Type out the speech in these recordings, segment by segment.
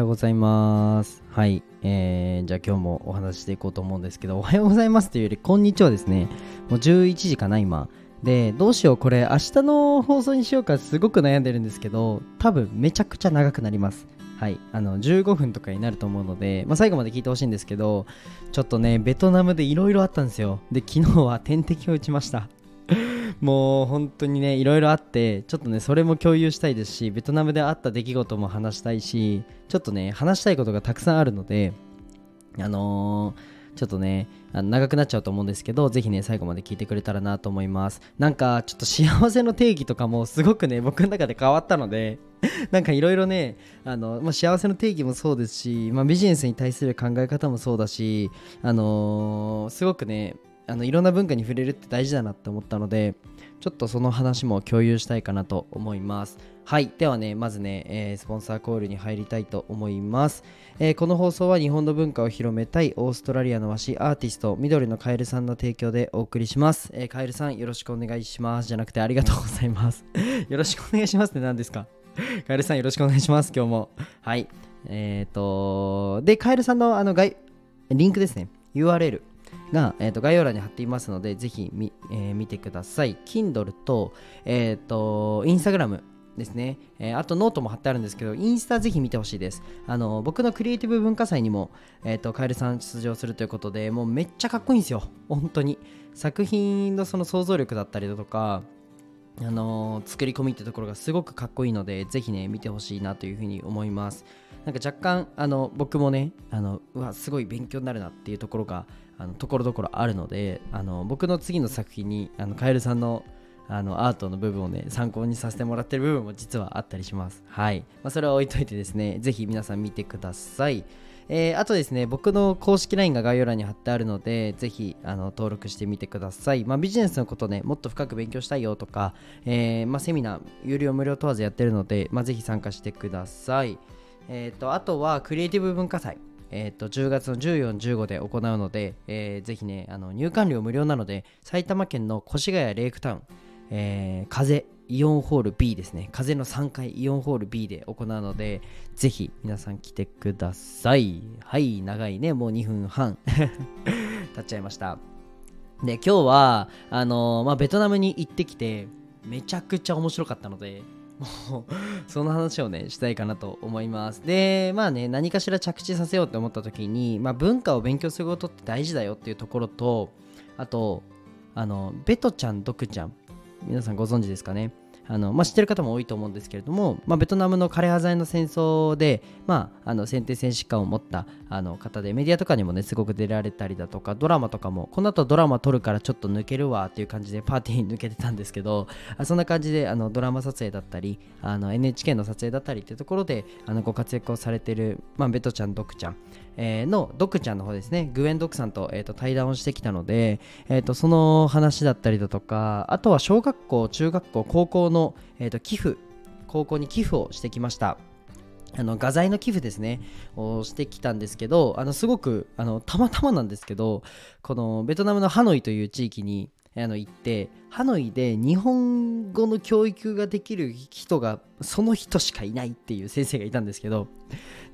ようございます。はい。えー、じゃあ今日もお話ししていこうと思うんですけど、おはようございますというより、こんにちはですね。もう11時かな、今。で、どうしよう、これ、明日の放送にしようか、すごく悩んでるんですけど、多分めちゃくちゃ長くなります。はい。あの、15分とかになると思うので、まあ、最後まで聞いてほしいんですけど、ちょっとね、ベトナムでいろいろあったんですよ。で、昨日は点滴を打ちました。もう本当にねいろいろあってちょっとねそれも共有したいですしベトナムであった出来事も話したいしちょっとね話したいことがたくさんあるのであのーちょっとねあの長くなっちゃうと思うんですけどぜひね最後まで聞いてくれたらなと思います。なんかちょっと幸せの定義とかもすごくね 僕の中で変わったのでなんかいろいろねあの、まあ、幸せの定義もそうですし、まあ、ビジネスに対する考え方もそうだしあのーすごくねあのいろんな文化に触れるって大事だなって思ったのでちょっとその話も共有したいかなと思います。はいではねまずね、えースポンサーコールに入りたいと思います、えーこの放送は日本の文化を広めたいオーストラリアの和紙アーティスト緑のカエルさんの提供でお送りします、えーカエルさんよろしくお願いします。じゃなくてありがとうございます。よろしくお願いしますって何ですか？カエルさんよろしくお願いします今日も。はい。えっ、とでカエルさんのあの概リンクですね。URL が、えー、と概要欄に貼っていますので、ぜひ、えー見てください。Kindle と、えっ、と、Instagram ですね、えーあとノートも貼ってあるんですけど、インスタぜひ見てほしいです。あの、僕のクリエイティブ文化祭にも、えっ、と、カエルさん出場するということで、もうめっちゃかっこいいんですよ。本当に。作品のその想像力だったりだとか、あの作り込みってところがすごくかっこいいのでぜひね見てほしいなというふうに思いますなんか若干あの僕もねあのうわすごい勉強になるなっていうところがあのところどころあるのであの僕の次の作品にあのカエルさんのあのアートの部分をね参考にさせてもらってる部分も実はあったりしますはい、まあ、それは置いといてですねぜひ皆さん見てくださいえーあとですね、僕の公式 LINE が概要欄に貼ってあるので、ぜひあの登録してみてください。まあ、ビジネスのことね、もっと深く勉強したいよとか、えーまあ、セミナー、有料無料問わずやってるので、まあ、ぜひ参加してください。えー、とあとは、クリエイティブ文化祭。えー、と10月の14、15で行うので、えーぜひねあの入館料無料なので埼玉県の越谷レイクタウン、えー風イオンホール B ですね。風の3階イオンホール B で行うのでぜひ皆さん来てください。はい長いね。もう2分半経っちゃいました。で今日はあのーまあ、ベトナムに行ってきてめちゃくちゃ面白かったのでもうその話をねしたいかなと思います。でまあね何かしら着地させようって思った時に、まあ、文化を勉強することって大事だよっていうところとあとあのベトちゃんドクちゃん皆さんご存知ですかね？あの、まあ、知ってる方も多いと思うんですけれども、まあ、ベトナムの枯葉剤の戦争で、まあ、あの先天戦士官を持ったあの方でメディアとかにもねすごく出られたりだとかドラマとかもこの後ドラマ撮るからちょっと抜けるわっていう感じでパーティーに抜けてたんですけどあそんな感じであのドラマ撮影だったりあの NHK の撮影だったりっていうところであのご活躍をされてる、まあ、ベトちゃんドクちゃんえーのドクちゃんの方ですね。グエンドクさんと,、えーと対談をしてきたので、えー、とその話だったりだとかあとは小学校中学校高校の、えー、と寄付高校に寄付をしてきました。あの画材の寄付ですね。をしてきたんですけどあのすごくあのたまたまなんですけどこのベトナムのハノイという地域にあの行ってハノイで日本語の教育ができる人がその人しかいないっていう先生がいたんですけど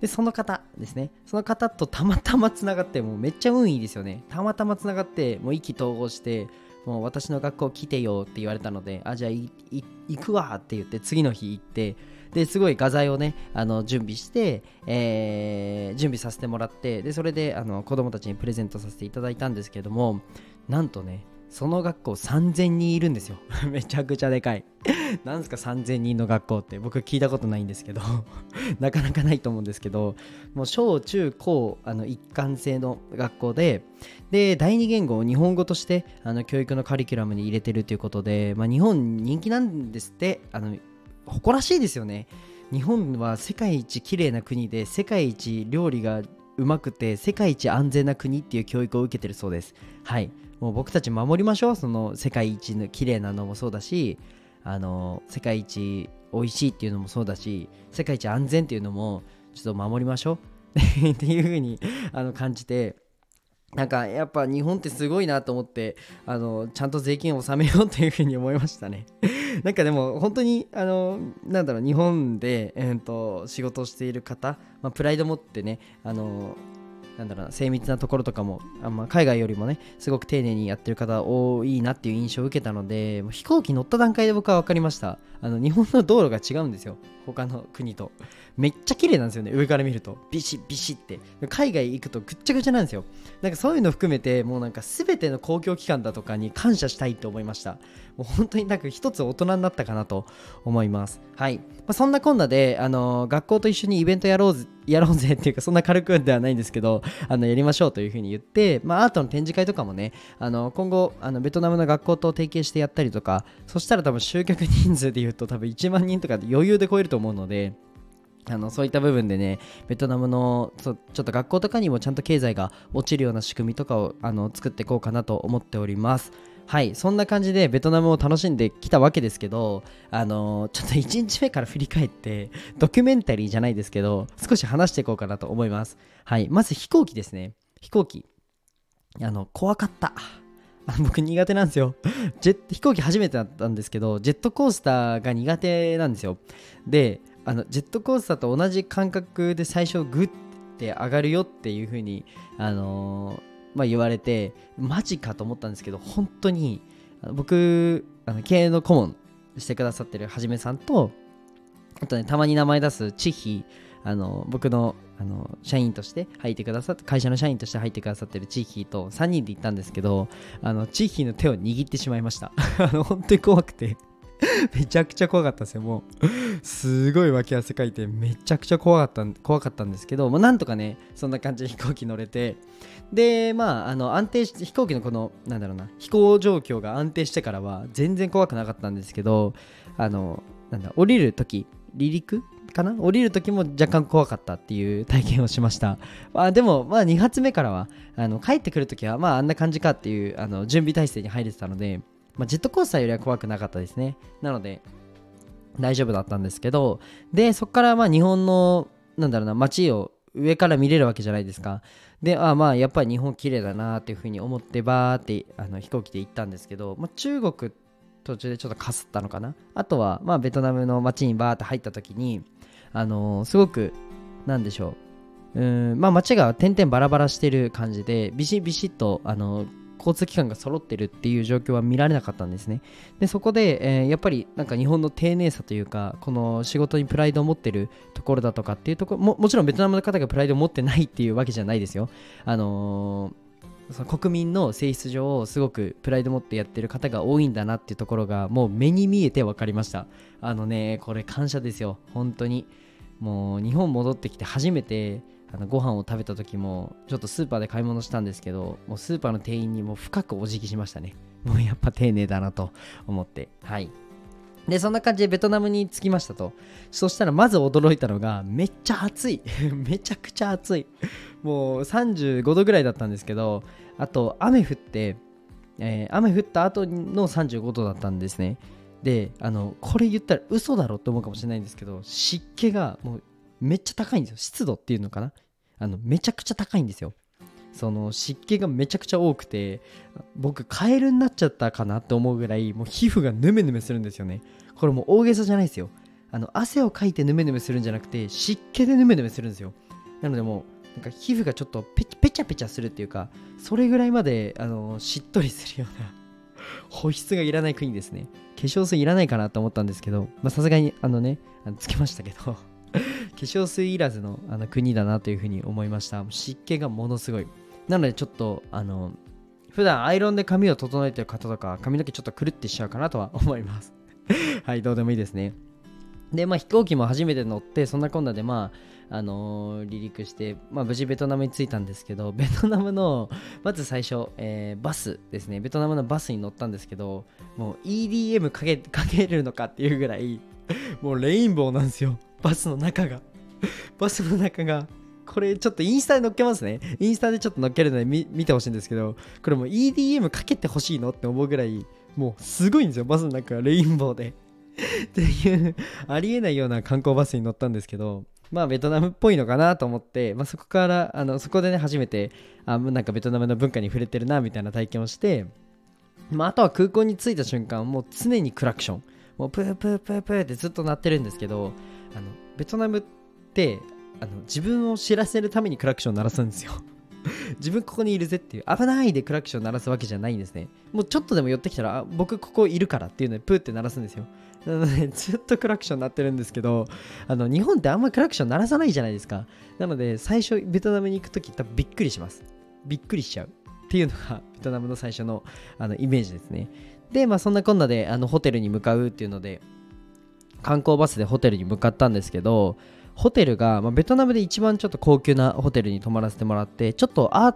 でその方ですね。その方とたまたまつながってもうめっちゃ運いいですよね。たまたまつながってもう意気投合してもう私の学校来てよって言われたのであじゃあ行くわって言って次の日行ってですごい画材をねあの準備して、えー準備させてもらってでそれであの子供たちにプレゼントさせていただいたんですけどもなんとねその学校3000人いるんですよ。めちゃくちゃでかい。なんすか3000人の学校って。僕聞いたことないんですけど。なかなかないと思うんですけど。もう小中高あの一貫性の学校で。で第二言語を日本語としてあの教育のカリキュラムに入れてるということで、まあ、日本人気なんですって。あの誇らしいですよね。日本は世界一綺麗な国で世界一料理がうまくて世界一安全な国っていう教育を受けてるそうです。はい。もう僕たち守りましょう。その世界一の綺麗なのもそうだしあの世界一美味しいっていうのもそうだし世界一安全っていうのもちょっと守りましょう。っていう風にあの感じてなんかやっぱ日本ってすごいなと思ってあのちゃんと税金を納めようっていうふうに思いましたね。なんかでも本当にあのなんだろう日本で、えー、と仕事をしている方、まあ、プライド持ってねあのなんだろうな精密なところとかもあんま海外よりもねすごく丁寧にやってる方多いなっていう印象を受けたので飛行機乗った段階で僕は分かりました。あの日本の道路が違うんですよ。他の国と。めっちゃ綺麗なんですよね上から見ると。ビシッビシッって。海外行くとぐっちゃぐちゃなんですよ。なんかそういうの含めてもうなんか全ての公共機関だとかに感謝したいと思いました。もう本当になんか一つ大人になったかなと思います。はい、まあ、そんなこんなであの学校と一緒にイベントやろうぜやろうぜっていうかそんな軽くではないんですけどあのやりましょうというふうに言って、まあ、アートの展示会とかもねあの今後あのベトナムの学校と提携してやったりとかそしたら多分集客人数で言うと多分1万人とかで余裕で超えると思うのであのそういった部分でね、ベトナムのちょっと学校とかにもちゃんと経済が落ちるような仕組みとかをあの作っていこうかなと思っております。はい、そんな感じでベトナムを楽しんできたわけですけど、あの、ちょっと1日目から振り返って、ドキュメンタリーじゃないですけど、少し話していこうかなと思います。はい、まず飛行機ですね。飛行機。あの、怖かった。僕苦手なんですよジェット。飛行機初めてだったんですけど、ジェットコースターが苦手なんですよ。で、あのジェットコースターと同じ感覚で最初グッて上がるよっていう風にあのーまあ、言われてマジかと思ったんですけど本当に僕あの経営の顧問してくださってるはじめさんとあとねたまに名前出すチヒあの僕のあの社員として入ってくださって会社の社員として入ってくださってるチーヒーと3人で行ったんですけどあのチーヒーの手を握ってしまいました。あの本当に怖くて。めちゃくちゃ怖かったですよ。もうすごい脇汗かいてめちゃくちゃ怖かった怖かったんですけど、まあ、なんとかねそんな感じで飛行機乗れて。でまああの安定して飛行機のこのなんだろうな飛行状況が安定してからは全然怖くなかったんですけどあのなんだ降りる時離陸？かな？降りる時も若干怖かったっていう体験をしました。あでも、まあ、2発目からはあの帰ってくる時は、まあ、あんな感じかっていうあの準備体制に入れてたので、まあ、ジェットコースターよりは怖くなかったですね。なので、大丈夫だったんですけど、で、そこからまあ日本の、なんだろうな、街を上から見れるわけじゃないですか。で、あまあ、やっぱり日本綺麗だなっていうふうに思って、バーってあの飛行機で行ったんですけど、まあ、中国途中でちょっとかすったのかな。あとは、まあ、ベトナムの街にバーって入った時に、あのー、すごく、なんでしょう。うんまあ、街が点々バラバラしてる感じでビシビシッとあの交通機関が揃ってるっていう状況は見られなかったんですね。で、そこで、えー、やっぱりなんか日本の丁寧さというか、この仕事にプライドを持ってるところだとかっていうところも、もちろんベトナムの方がプライドを持ってないっていうわけじゃないですよ。あのーその国民の性質上すごくプライド持ってやってる方が多いんだなっていうところがもう目に見えて分かりましたあのねこれ感謝ですよ本当にもう日本戻ってきて初めてあのご飯を食べた時もちょっとスーパーで買い物したんですけどもうスーパーの店員にも深くお辞儀しましたね。もうやっぱ丁寧だなと思って。はい。でそんな感じでベトナムに着きましたと。そしたらまず驚いたのがめっちゃ暑い。めちゃくちゃ暑い。もう35度ぐらいだったんですけどあと雨降って、えー、雨降った後の35度だったんですね。であのこれ言ったら嘘だろって思うかもしれないんですけど湿気がもうめっちゃ高いんですよ。湿度っていうのかな？あのめちゃくちゃ高いんですよ。その湿気がめちゃくちゃ多くて僕カエルになっちゃったかなって思うぐらいもう皮膚がヌメヌメするんですよね。これもう大げさじゃないですよ。あの汗をかいてヌメヌメするんじゃなくて湿気でヌメヌメするんですよ。なのでもうなんか皮膚がちょっとペチペチャペチャするっていうかそれぐらいまであのしっとりするような保湿がいらない国ですね。化粧水いらないかなと思ったんですけどさすがにあのねあのつけましたけど。化粧水いらずのあの国だなというふうに思いました。湿気がものすごい。なのでちょっとあの普段アイロンで髪を整えてる方とか髪の毛ちょっとくるってしちゃうかなとは思います。はいどうでもいいですね。でまあ飛行機も初めて乗ってそんなこんなでまああのー、離陸して、まあ、無事ベトナムに着いたんですけどベトナムのまず最初、えー、バスですね。ベトナムのバスに乗ったんですけどもう EDM かけかけるのかっていうぐらいもうレインボーなんですよ。バスの中が。バスの中がこれちょっとインスタで載っけますね。インスタでちょっと載っけるので見てほしいんですけどこれもう EDM かけてほしいのって思うぐらいもうすごいんですよバスの中がレインボーで。っていうありえないような観光バスに乗ったんですけどまあベトナムっぽいのかなと思って、まあ、そこからあのそこでね初めてあなんかベトナムの文化に触れてるなみたいな体験をして、まあ、あとは空港に着いた瞬間もう常にクラクション。もうプープープープーってずっと鳴ってるんですけどあのベトナムってあの自分を知らせるためにクラクション鳴らすんですよ。自分ここにいるぜっていう。危ないでクラクション鳴らすわけじゃないんですね。もうちょっとでも寄ってきたら僕ここいるからっていうのでプーって鳴らすんですよ。なので ずっとクラクション鳴ってるんですけどあの日本ってあんまクラクション鳴らさないじゃないですか。なので最初ベトナムに行く時多分びっくりします。びっくりしちゃうっていうのが ベトナムの最初のあのイメージですね。でまあそんなこんなであのホテルに向かうっていうので観光バスでホテルに向かったんですけどホテルが、まあ、ベトナムで一番ちょっと高級なホテルに泊まらせてもらってちょっとアー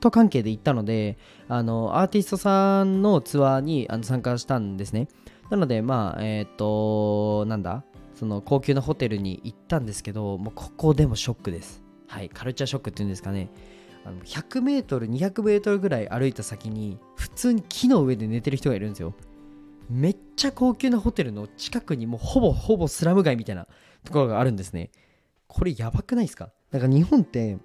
ト関係で行ったのであのアーティストさんのツアーにあの参加したんですね。なのでまあえっ、ー、となんだその高級なホテルに行ったんですけどもうここでもショックです。はいカルチャーショックっていうんですかね。100m、200m ぐらい歩いた先に普通に木の上で寝てる人がいるんですよ。めっちゃ高級なホテルの近くにもうほぼほぼスラム街みたいなところがあるんですね。これやばくないですか？なんか日本って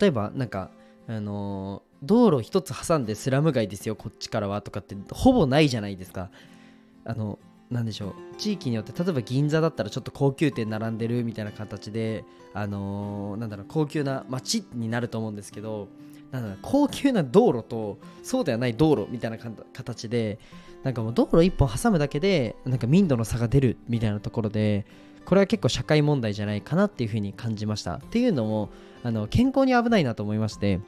例えばなんかあのー、道路一つ挟んでスラム街ですよこっちからはとかってほぼないじゃないですか。あのなんでしょう地域によって例えば銀座だったらちょっと高級店並んでるみたいな形であのー、なんだろう高級な街になると思うんですけどなんだろう高級な道路とそうではない道路みたいな形でなんかもう道路一本挟むだけでなんか民度の差が出るみたいなところでこれは結構社会問題じゃないかなっていうふうに感じました。っていうのもあの健康に危ないなと思いまして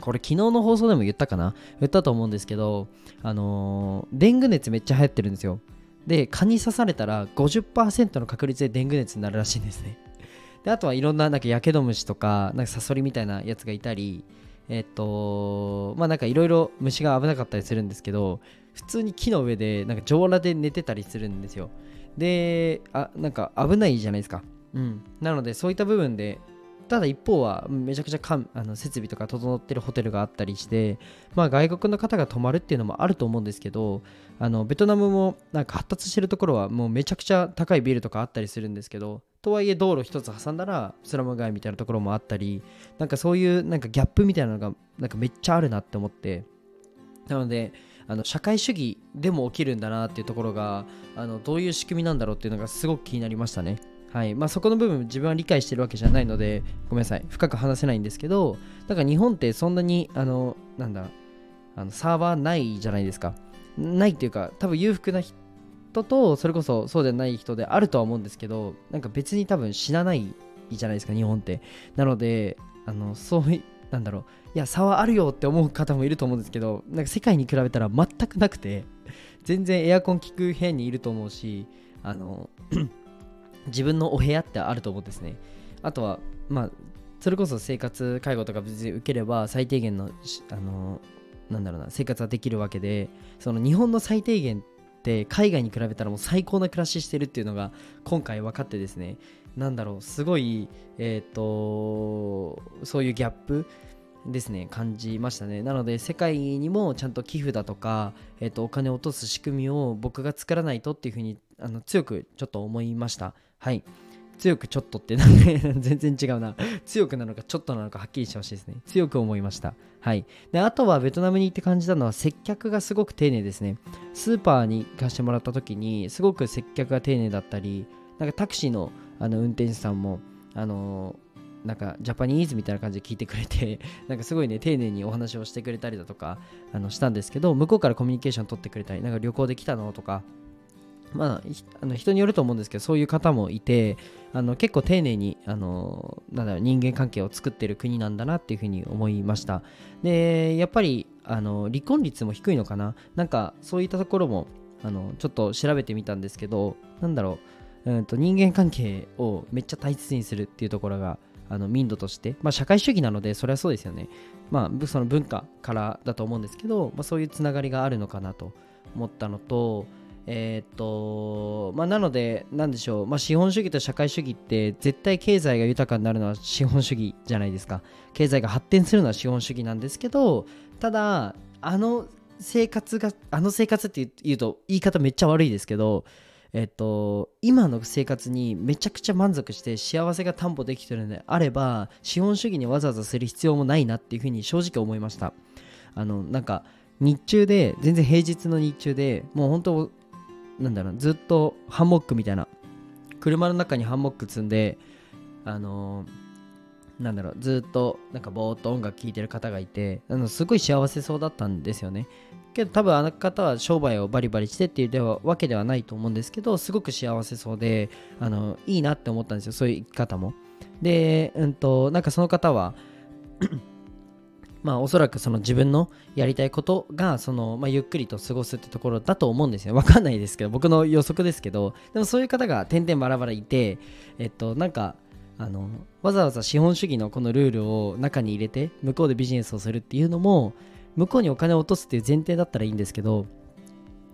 これ昨日の放送でも言ったかな？言ったと思うんですけどあのー、デング熱めっちゃ流行ってるんですよ。で蚊に刺されたら50%の確率でデング熱になるらしいんですね。であとはいろんななんかやけど虫とかなんかサソリみたいなやつがいたりえっとまあなんかいろいろ虫が危なかったりするんですけど普通に木の上でなんか上裸で寝てたりするんですよ。であなんか危ないじゃないですか。うん。なのでそういった部分でただ一方はめちゃくちゃかんあの設備とか整ってるホテルがあったりしてまあ外国の方が泊まるっていうのもあると思うんですけどあのベトナムもなんか発達してるところはもうめちゃくちゃ高いビルとかあったりするんですけどとはいえ道路一つ挟んだらスラム街みたいなところもあったりなんかそういうなんかギャップみたいなのがなんかめっちゃあるなって思って。なのであの社会主義でも起きるんだなっていうところがあのどういう仕組みなんだろうっていうのがすごく気になりましたね。はい。まあ、そこの部分自分は理解してるわけじゃないのでごめんなさい。深く話せないんですけどだから日本ってそんなにあのなんだあのサーバーないじゃないですか。ないっていうか多分裕福な人とそれこそそうじゃない人であるとは思うんですけどなんか別に多分死なないじゃないですか日本って。なのであのそういなんだろう。いや差はあるよって思う方もいると思うんですけどなんか世界に比べたら全くなくて全然エアコン効く部屋にいると思うしあの 自分のお部屋ってあると思うんですね。あとはまあそれこそ生活介護とか別に受ければ最低限のあのなんだろうな生活はできるわけでその日本の最低限って海外に比べたらもう最高な暮らししてるっていうのが今回分かってですね。なんだろうすごいえっ、ー、とそういうギャップですね感じましたね。なので世界にもちゃんと寄付だとか、えー、とお金を落とす仕組みを僕が作らないとっていうふうにあの強くちょっと思いました。はい。強くちょっとってなんで 全然違うな。強くなのかちょっとなのかはっきりしてほしいですね。強く思いました。はい。であとはベトナムに行って感じたのは接客がすごく丁寧ですね。スーパーに行かせてもらった時にすごく接客が丁寧だったりなんかタクシーのあの運転手さんもあの、なんかジャパニーズみたいな感じで聞いてくれて なんかすごいね丁寧にお話をしてくれたりだとかあのしたんですけど向こうからコミュニケーション取ってくれたりなんか旅行できたのとかまあ、あの人によると思うんですけどそういう方もいてあの結構丁寧にあのなんだろう人間関係を作ってる国なんだなっていうふうに思いました。でやっぱりあの離婚率も低いのかな？なんかそういったところもあのちょっと調べてみたんですけどなんだろう、うん、と人間関係をめっちゃ大切にするっていうところがあの民度として、まあ、社会主義なのでそれはそうですよねまあその文化からだと思うんですけど、まあ、そういうつながりがあるのかなと思ったのとえー、っと、まあ、なので、なんでしょう、まあ、資本主義と社会主義って絶対経済が豊かになるのは資本主義じゃないですか。経済が発展するのは資本主義なんですけど、ただ、あの生活が、あの生活って言うと言い方めっちゃ悪いですけど、えっと、今の生活にめちゃくちゃ満足して幸せが担保できてるのであれば資本主義にわざわざする必要もないなっていうふうに正直思いました。あのなんか日中で全然平日の日中でもう本当なんだろうずっとハンモックみたいな車の中にハンモック積んであのーなんだろうずっとなんかぼーっと音楽聴いてる方がいてあのすごい幸せそうだったんですよね。けど多分あの方は商売をバリバリしてっていうわけではないと思うんですけどすごく幸せそうであのいいなって思ったんですよそういう生き方も。でうんとなんかその方はまあおそらくその自分のやりたいことがその、まあ、ゆっくりと過ごすってところだと思うんですよ。わかんないですけど僕の予測ですけど。でもそういう方が点々バラバラいてえっとなんかあのわざわざ資本主義のこのルールを中に入れて向こうでビジネスをするっていうのも向こうにお金を落とすっていう前提だったらいいんですけど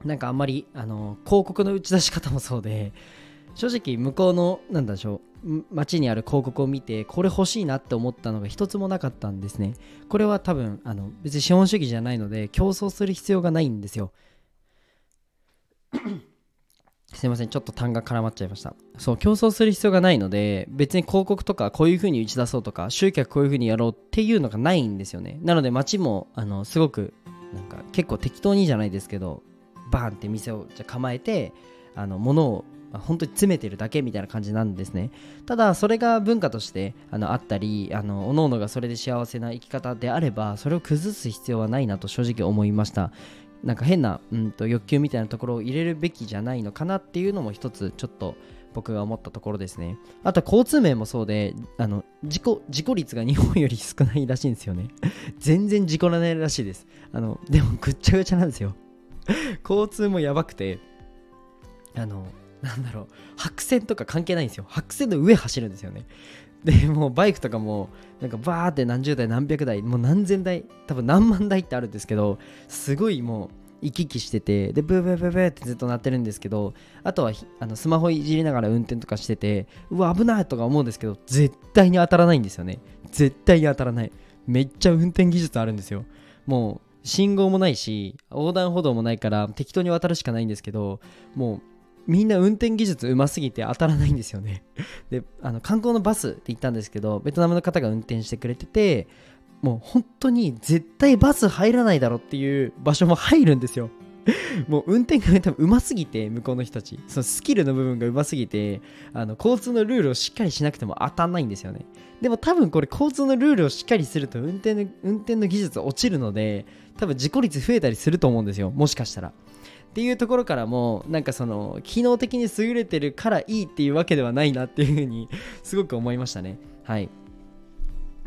なんかあんまりあの広告の打ち出し方もそうで正直向こうのなんだでしょう街にある広告を見てこれ欲しいなって思ったのが一つもなかったんですね。これは多分あの別に資本主義じゃないので競争する必要がないんですよ。すいません、ちょっと単が絡まっちゃいました。そう、競争する必要がないので、別に広告とかこういう風に打ち出そうとか、集客こういう風にやろうっていうのがないんですよね。なので街も、あの、すごく、なんか結構適当にじゃないですけど、バーンって店をじゃ構えて、あの、物を本当に詰めてるだけみたいな感じなんですね。ただ、それが文化としてあのあったり、あの、各々がそれで幸せな生き方であれば、それを崩す必要はないなと正直思いました。なんか変な、うんと、欲求みたいなところを入れるべきじゃないのかなっていうのも一つちょっと僕が思ったところですね。あと交通面もそうで、あの事故事故率が日本より少ないらしいんですよね。全然事故らないらしいです。あのでもぐっちゃぐちゃなんですよ。交通もやばくて、あの、なんだろう、白線とか関係ないんですよ。白線の上走るんですよね。でもうバイクとかもなんかバーって何十台何百台もう何千台多分何万台ってあるんですけどすごいもう行き来しててでブーブーブーブーってずっと鳴ってるんですけどあとはあのスマホいじりながら運転とかしててうわ危ないとか思うんですけど絶対に当たらないんですよね。絶対に当たらない。めっちゃ運転技術あるんですよ。もう信号もないし横断歩道もないから適当に渡るしかないんですけどもうみんな運転技術うますぎて当たらないんですよね。であの観光のバスって言ったんですけどベトナムの方が運転してくれててもう本当に絶対バス入らないだろっていう場所も入るんですよ。もう運転が多分うますぎて向こうの人たち。そのスキルの部分がうますぎてあの交通のルールをしっかりしなくても当たんないんですよね。でも多分これ交通のルールをしっかりすると運転の運転の技術落ちるので多分事故率増えたりすると思うんですよ。もしかしたら。っていうところからもなんかその機能的に優れてるからいいっていうわけではないなっていうふうにすごく思いましたね。はい。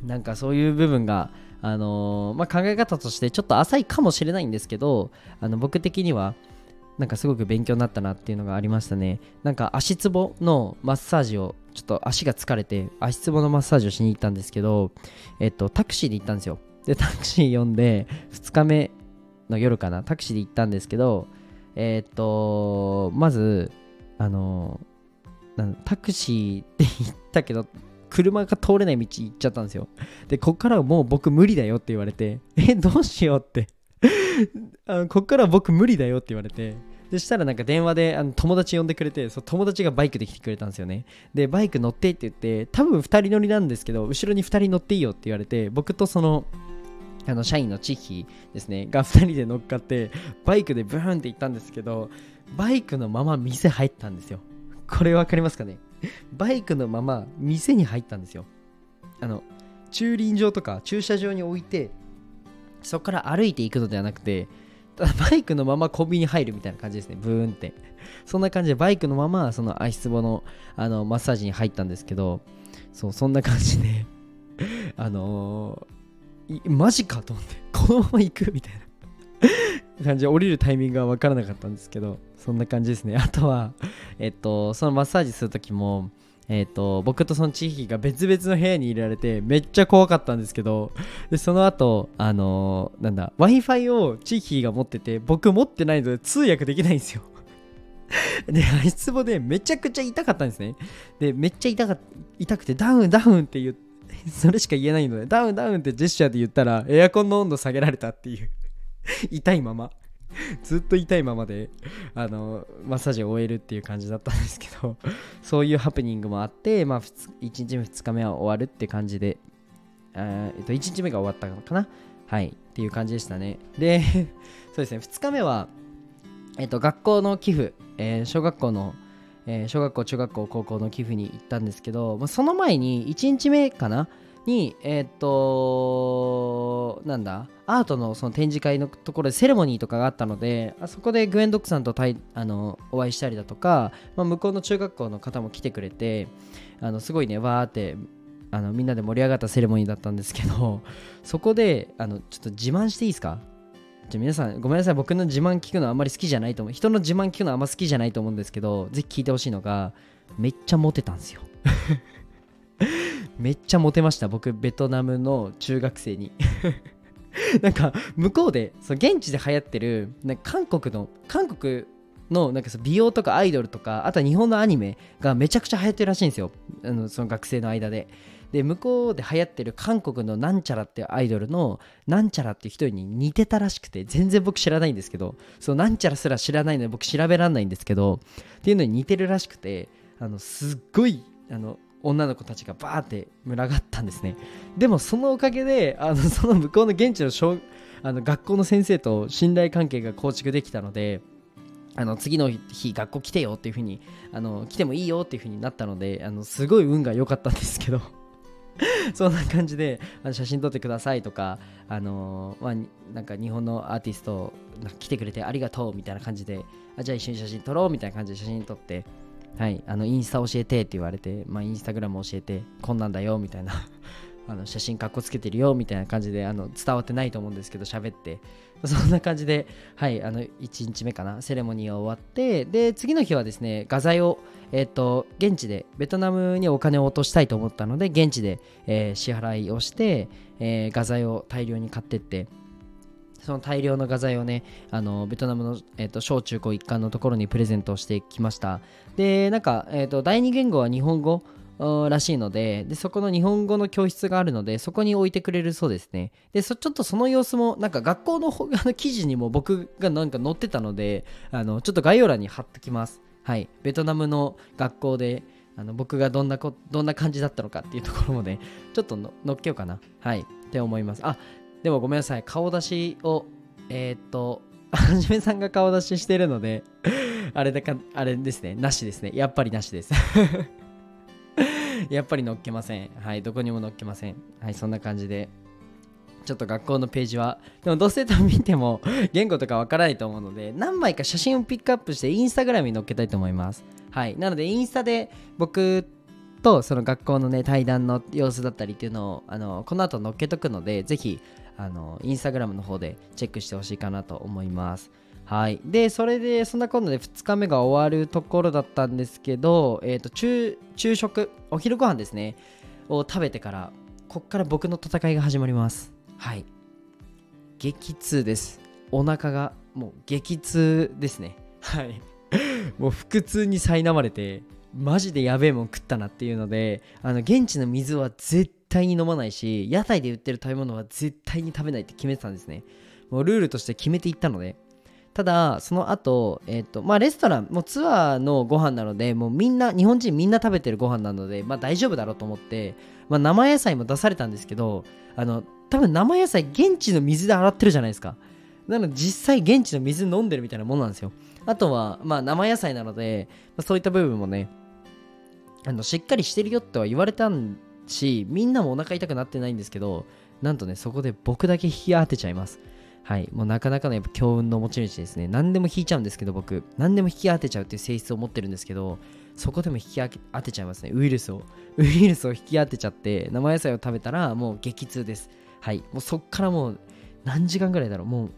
なんかそういう部分があのー、まあ、考え方としてちょっと浅いかもしれないんですけどあの僕的にはなんかすごく勉強になったなっていうのがありましたね。なんか足つぼのマッサージをちょっと足が疲れて足つぼのマッサージをしに行ったんですけどえっとタクシーで行ったんですよ。でタクシー呼んで2日目の夜かなタクシーで行ったんですけどえー、っと、まず、あの、タクシーで行ったけど、車が通れない道行っちゃったんですよ。で、こっからはもう僕無理だよって言われて、え、どうしようって あのこっからは僕無理だよって言われて、そしたらなんか電話であの友達呼んでくれて、そ友達がバイクで来てくれたんですよね。で、バイク乗ってって言って、多分2人乗りなんですけど、後ろに2人乗っていいよって言われて、僕とそのあの社員のチッヒですねが2人で乗っかってバイクでブーンって行ったんですけどバイクのまま店入ったんですよ。これ分かりますかね？バイクのまま店に入ったんですよ。あの駐輪場とか駐車場に置いてそこから歩いていくのではなくてただバイクのままコンビニ入るみたいな感じですねブーンって。そんな感じでバイクのままその足つぼのあのマッサージに入ったんですけどそうそんな感じであのーマジかと思って このまま行くみたいな。感じで降りるタイミングが分からなかったんですけどそんな感じですね。あとはえっとそのマッサージする時もえっと僕とその地域が別々の部屋に入れられてめっちゃ怖かったんですけどでその後あのー、なんだ w i f i を地域が持ってて僕持ってないので通訳できないんですよ。で、足つぼでめちゃくちゃ痛かったんですね。で、めっちゃ痛か痛くてダウンダウンって言って、それしか言えないので、ダウンダウンってジェスチャーで言ったら、エアコンの温度下げられたっていう。痛いまま。ずっと痛いままであのマッサージを終えるっていう感じだったんですけどそういうハプニングもあって、まあ、1日目2日目は終わるって感じで、えっと、1日目が終わったのかな？はい。っていう感じでしたね。で そうですね。2日目は、えっと、学校の寄付、えー、小学校のえー、小学校中学校高校の寄付に行ったんですけど、まあ、その前に1日目かな？にえー、っとなんだ？アートのその展示会のところでセレモニーとかがあったのであそこでグエンドックさんとたいあのお会いしたりだとか、まあ、向こうの中学校の方も来てくれてあのすごいねわーってあのみんなで盛り上がったセレモニーだったんですけどそこであのちょっと自慢していいですか？じゃ皆さんごめんなさい。僕の自慢聞くのあんまり好きじゃないと思う。人の自慢聞くのあんま好きじゃないと思うんですけどぜひ聞いてほしいのがめっちゃモテたんですよ。めっちゃモテました。僕ベトナムの中学生に。なんか向こうでその現地で流行ってるなんか韓国の韓国のなんかその美容とかアイドルとかあとは日本のアニメがめちゃくちゃ流行ってるらしいんですよ。あのその学生の間で。で向こうで流行ってる韓国のなんちゃらっていうアイドルのなんちゃらっていう人に似てたらしくて全然僕知らないんですけどそのなんちゃらすら知らないので僕調べらんないんですけどっていうのに似てるらしくてあのすっごいあの女の子たちがバーって群がったんですね。でもそのおかげであのその向こうの現地の小あの学校の先生と信頼関係が構築できたのであの次の日学校来てよっていう風にあに来てもいいよっていう風になったのであのすごい運が良かったんですけど。そんな感じで写真撮ってくださいとか、あの、まあ、なんか日本のアーティスト来てくれてありがとうみたいな感じであじゃあ一緒に写真撮ろうみたいな感じで写真撮ってはい、あのインスタ教えてって言われて、まあ、インスタグラム教えてこんなんだよみたいなあの写真かっこつけてるよみたいな感じであの伝わってないと思うんですけど喋って。そんな感じではいあの1日目かな。セレモニーが終わってで次の日はですね画材をえっ、と現地でベトナムにお金を落としたいと思ったので現地で、えー、支払いをして、えー、画材を大量に買ってって。その大量の画材をね、あのベトナムの、えーと、小中高一貫のところにプレゼントしてきました。で、なんか、えーと、第二言語は日本語。らしいのでで、そこの日本語の教室があるので、そこに置いてくれるそうですね。で、そちょっとその様子も、なんか学校の あの記事にも僕がなんか載ってたので、あのちょっと概要欄に貼ってきます。はい。ベトナムの学校で、あの僕がどんなこどんな感じだったのかっていうところもね、ちょっとのっけようかな。はい。って思います。あ、でもごめんなさい。顔出しを、えー、っと、はじめさんが顔出ししてるのであれだか、あれですね。なしですね。やっぱりなしです やっぱり乗っけません。はい。どこにも乗っけません。はい。そんな感じで。ちょっと学校のページは、でもどうせ見ても言語とかわからないと思うので、何枚か写真をピックアップしてインスタグラムに載っけたいと思います。はい。なのでインスタで僕とその学校のね対談の様子だったりっていうのをあのこの後載っけとくので、ぜひあのインスタグラムの方でチェックしてほしいかなと思います。はい。で、それで、そんなことで2日目が終わるところだったんですけど、えっ、ー、と、昼、昼食、お昼ご飯ですね、を食べてから、こっから僕の戦いが始まります。はい。激痛です。お腹が、もう激痛ですね。はい。もう腹痛に苛まれて、マジでやべえもん食ったなっていうので、あの、現地の水は絶対に飲まないし屋台で売ってる食べ物は絶対に食べないって決めてたんですねもうルールとして決めていったのでただその後え、ー、とまあレストランもうツアーのご飯なのでもうみんな日本人みんな食べてるご飯なのでまあ大丈夫だろうと思って、まあ、生野菜も出されたんですけどあの多分生野菜現地の水で洗ってるじゃないですか。なので実際現地の水飲んでるみたいなもんなんですよ。あとはまあ生野菜なので、まあ、そういった部分もねあのしっかりしてるよっては言われたしみんなもお腹痛くなってないんですけどなんとねそこで僕だけ引き当てちゃいます。はい。もうなかなかのやっぱ強運の持ち主ですね。何でも引いちゃうんですけど僕。何でも引き当てちゃうっていう性質を持ってるんですけどそこでも引き当てちゃいますね。ウイルスを。ウイルスを引き当てちゃって生野菜を食べたらもう激痛です。はい。もうそっからもう何時間ぐらいだろう。もう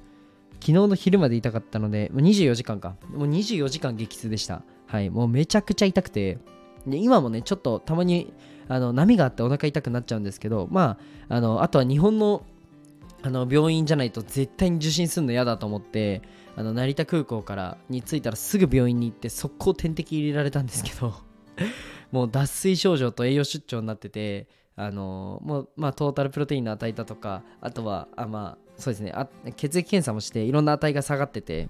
昨日の昼まで痛かったのでもう24時間か。もう24時間激痛でした。はい。もうめちゃくちゃ痛くて。で今もねちょっとたまにあの波があってお腹痛くなっちゃうんですけど、まあ、あのあとは日本のあの病院じゃないと絶対に受診するの嫌だと思ってあの成田空港からに着いたらすぐ病院に行って速攻点滴入れられたんですけど もう脱水症状と栄養出張になっててあのもうまあトータルプロテインの値だとかあとはあまあそうですねあ血液検査もしていろんな値が下がってて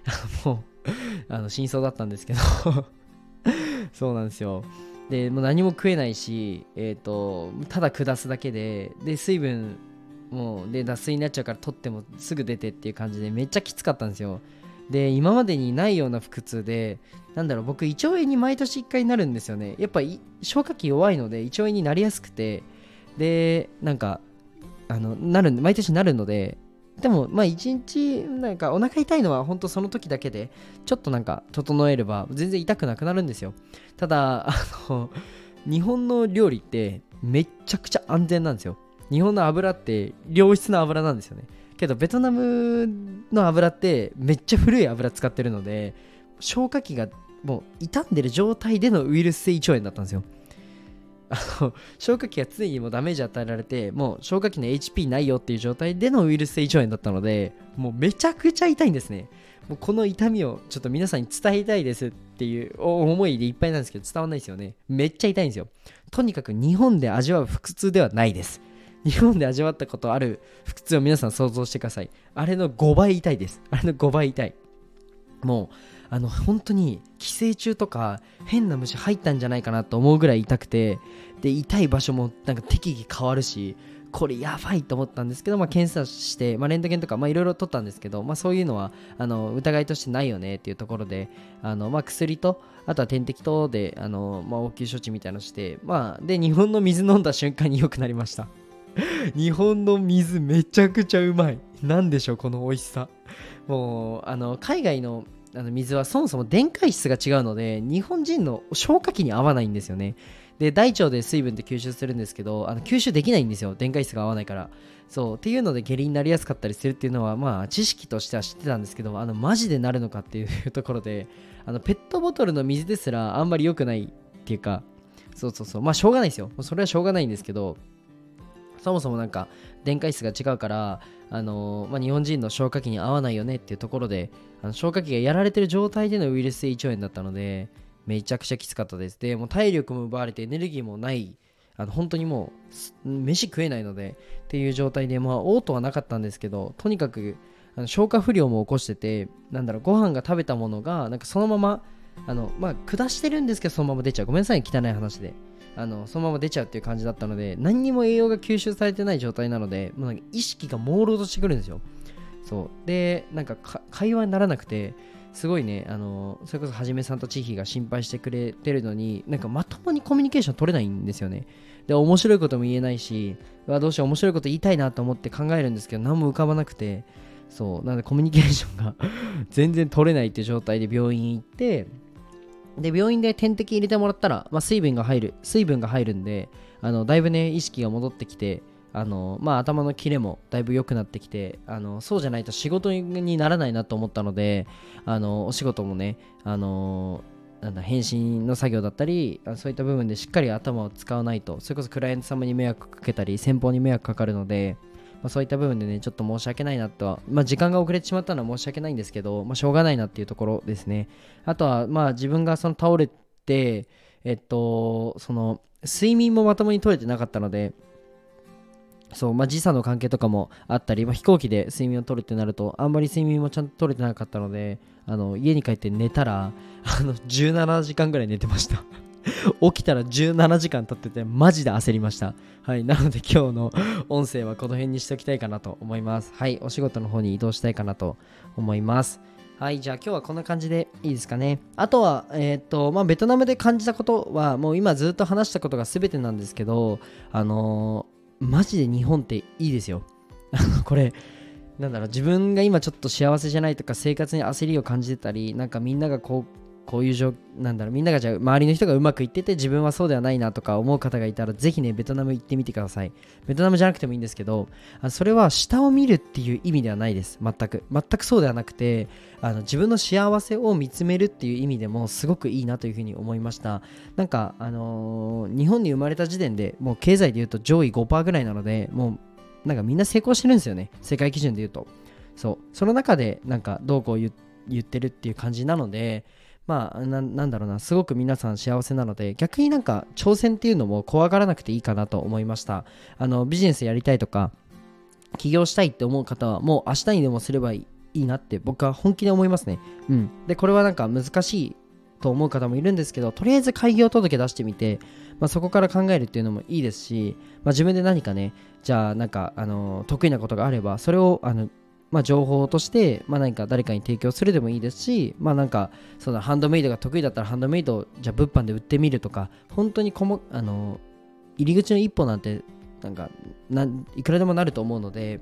もうあの真相だったんですけど そうなんですよ。でもう何も食えないし、えーと、ただ下すだけでで水分もうで脱水になっちゃうから取ってもすぐ出てっていう感じでめっちゃきつかったんですよ。で今までにないような腹痛でなんだろう僕胃腸炎に毎年1回なるんですよね。やっぱ消化器弱いので胃腸炎になりやすくてでなんかあのなる毎年なるのででもまあ一日なんかお腹痛いのは本当その時だけでちょっとなんか整えれば全然痛くなくなるんですよ。ただあの日本の料理ってめっちゃくちゃ安全なんですよ。日本の油って良質な油なんですよね。けどベトナムの油ってめっちゃ古い油使ってるので消化器がもう傷んでる状態でのウイルス性胃腸炎だったんですよ。あの消化器が常にもうダメージ与えられてもう消化器の HP ないよっていう状態でのウイルス性胃腸炎だったのでもうめちゃくちゃ痛いんですね。もうこの痛みをちょっと皆さんに伝えたいですっていう思いでいっぱいなんですけど伝わんないですよね。めっちゃ痛いんですよ。とにかく日本で味わう腹痛ではないです。日本で味わったことある腹痛を皆さん想像してください。あれの5倍痛いです。あれの5倍痛い。もうあの本当に寄生虫とか変な虫入ったんじゃないかなと思うぐらい痛くてで痛い場所もなんか適宜変わるしこれやばいと思ったんですけど、まあ、検査して、まあ、レントゲンとかいろいろ取ったんですけど、まあ、そういうのはあの疑いとしてないよねっていうところであの、まあ、薬とあとは点滴等であの、まあ、応急処置みたいなのして、まあ、で日本の水飲んだ瞬間に良くなりました。日本の水めちゃくちゃうまい。なんでしょうこの美味しさ。もうあの海外のあの水はそもそも電解質が違うので日本人の消化器に合わないんですよね。で大腸で水分って吸収するんですけどあの吸収できないんですよ。電解質が合わないから。そうっていうので下痢になりやすかったりするっていうのはまあ知識としては知ってたんですけどあのマジでなるのかっていうところであのペットボトルの水ですらあんまり良くないっていうかそうそうそう。まあしょうがないですよ。それはしょうがないんですけどそもそもなんか電解質が違うからあのー、まあ、日本人の消化器に合わないよねっていうところであの消化器がやられてる状態でのウイルス性胃腸炎だったのでめちゃくちゃきつかったです。でもう体力も奪われてエネルギーもないあの本当にもう飯食えないのでっていう状態でまあ嘔吐はなかったんですけどとにかくあの消化不良も起こしててなんだろうご飯が食べたものがなんかそのままあのまあ下してるんですけどそのまま出ちゃう。ごめんなさい汚い話で。あのそのまま出ちゃうっていう感じだったので何にも栄養が吸収されてない状態なのでもうなんか意識が朦朧としてくるんですよ。そう。でなんか会話にならなくてすごいねあのそれこそはじめさんと千尋が心配してくれてるのになんかまともにコミュニケーション取れないんですよね。で面白いことも言えないしどうしよう面白いこと言いたいなと思って考えるんですけど何も浮かばなくてそう。なのでコミュニケーションが 全然取れないって状態で病院行ってで、病院で点滴入れてもらったら、まあ、水分が入る、水分が入るんで、あのだいぶね、意識が戻ってきて、あのまあ、頭のキレもだいぶ良くなってきてあのそうじゃないと仕事にならないなと思ったのであのお仕事もねあのなんだ返信の作業だったりそういった部分でしっかり頭を使わないとそれこそクライアント様に迷惑かけたり先方に迷惑かかるのでまあ、そういった部分でね、ちょっと申し訳ないなとは、まあ、時間が遅れてしまったのは申し訳ないんですけど、まあ、しょうがないなっていうところですね。あとは、まあ、自分がその倒れて、えっと、その、睡眠もまともに取れてなかったので、そう、まあ、時差の関係とかもあったり、まあ、飛行機で睡眠を取るってなると、あんまり睡眠もちゃんと取れてなかったので、あの家に帰って寝たら、あの17時間ぐらい寝てました 起きたら17時間経っててマジで焦りました。はい。なので今日の音声はこの辺にしておきたいかなと思います。はい。お仕事の方に移動したいかなと思います。はい。じゃあ今日はこんな感じでいいですかね。あとは、えー、っと、まあ、ベトナムで感じたことはもう今ずっと話したことが全てなんですけど、あのー、マジで日本っていいですよ。これ、なんだろう自分が今ちょっと幸せじゃないとか生活に焦りを感じてたりなんかみんながこうこういう状なんだろうみんながじゃあ周りの人がうまくいってて自分はそうではないなとか思う方がいたらぜひねベトナム行ってみてください。ベトナムじゃなくてもいいんですけどあそれは下を見るっていう意味ではないです。全く全くそうではなくてあの自分の幸せを見つめるっていう意味でもすごくいいなというふうに思いました。なんかあのー、日本に生まれた時点でもう経済で言うと上位5%ぐらいなのでもうなんかみんな成功してるんですよね。世界基準で言うと。そう。その中でなんかどうこう言ってるっていう感じなのでまあなんだろうなすごく皆さん幸せなので逆になんか挑戦っていうのも怖がらなくていいかなと思いましたあのビジネスやりたいとか起業したいって思う方はもう明日にでもすればいいなって僕は本気で思いますね。うん。で、これはなんか難しいと思う方もいるんですけど、とりあえず開業届出してみて、まあ、そこから考えるっていうのもいいですし、まあ、自分で何かね、じゃあなんか、あの得意なことがあれば、それをあのまあ、情報として、まあ、何か誰かに提供するでもいいですし、まあ、なんかそのハンドメイドが得意だったらハンドメイドじゃあ物販で売ってみるとか本当にこもあの入り口の一歩なんてなんかいくらでもなると思うので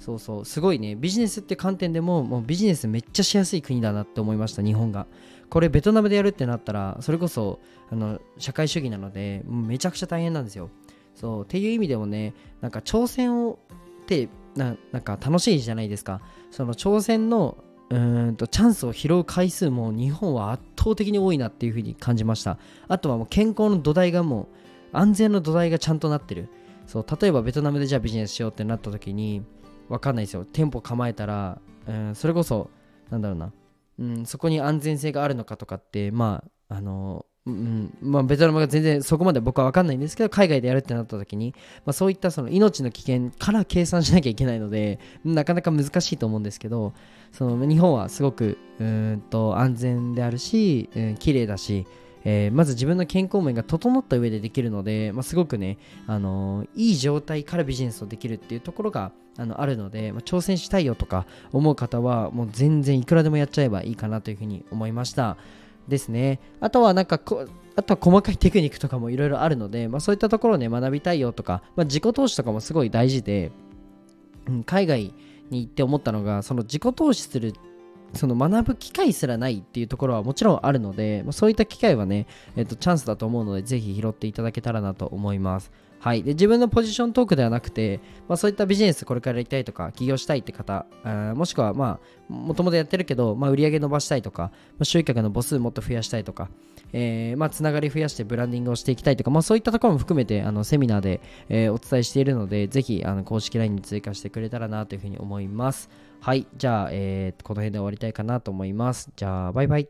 そうそうすごいねビジネスって観点でももうビジネスめっちゃしやすい国だなって思いました日本が。これベトナムでやるってなったらそれこそあの社会主義なのでめちゃくちゃ大変なんですよ。そうっていう意味でもねなんか挑戦をってななんか楽しいじゃないですか。その挑戦のうんとチャンスを拾う回数も日本は圧倒的に多いなっていうふうに感じました。あとはもう健康の土台がもう安全の土台がちゃんとなってる。そう例えばベトナムでじゃあビジネスしようってなった時に分かんないですよ。店舗構えたら、うん、それこそなんだろうな、うん、そこに安全性があるのかとかってまああのうんまあ、ベトナムが全然そこまで僕は分かんないんですけど海外でやるってなった時に、まあ、そういったその命の危険から計算しなきゃいけないのでなかなか難しいと思うんですけどその日本はすごくうんと安全であるし、うん、綺麗だし、えー、まず自分の健康面が整った上でできるので、まあ、すごくね、あのー、いい状態からビジネスをできるっていうところがあのあるので、まあ、挑戦したいよとか思う方はもう全然いくらでもやっちゃえばいいかなというふうに思いました。ですね。あとはなんかこあとは細かいテクニックとかもいろいろあるので、まあ、そういったところをね、学びたいよとか、まあ、自己投資とかもすごい大事で、うん、海外に行って思ったのが、その自己投資するその学ぶ機会すらないっていうところはもちろんあるので、ま、そういった機会はね、えっと、チャンスだと思うので、ぜひ拾っていただけたらなと思います。はい、で自分のポジショントークではなくて、まあ、そういったビジネスこれからやりたいとか起業したいって方あもしくはまあもともとやってるけど、まあ、売り上げ伸ばしたいとか、まあ、集客の母数もっと増やしたいとか、えー、まあ、つながり増やしてブランディングをしていきたいとか、まあ、そういったところも含めてあのセミナーで、えー、お伝えしているのでぜひあの公式 LINE に追加してくれたらなというふうに思います。はい。じゃあ、えー、この辺で終わりたいかなと思います。じゃあバイバイ。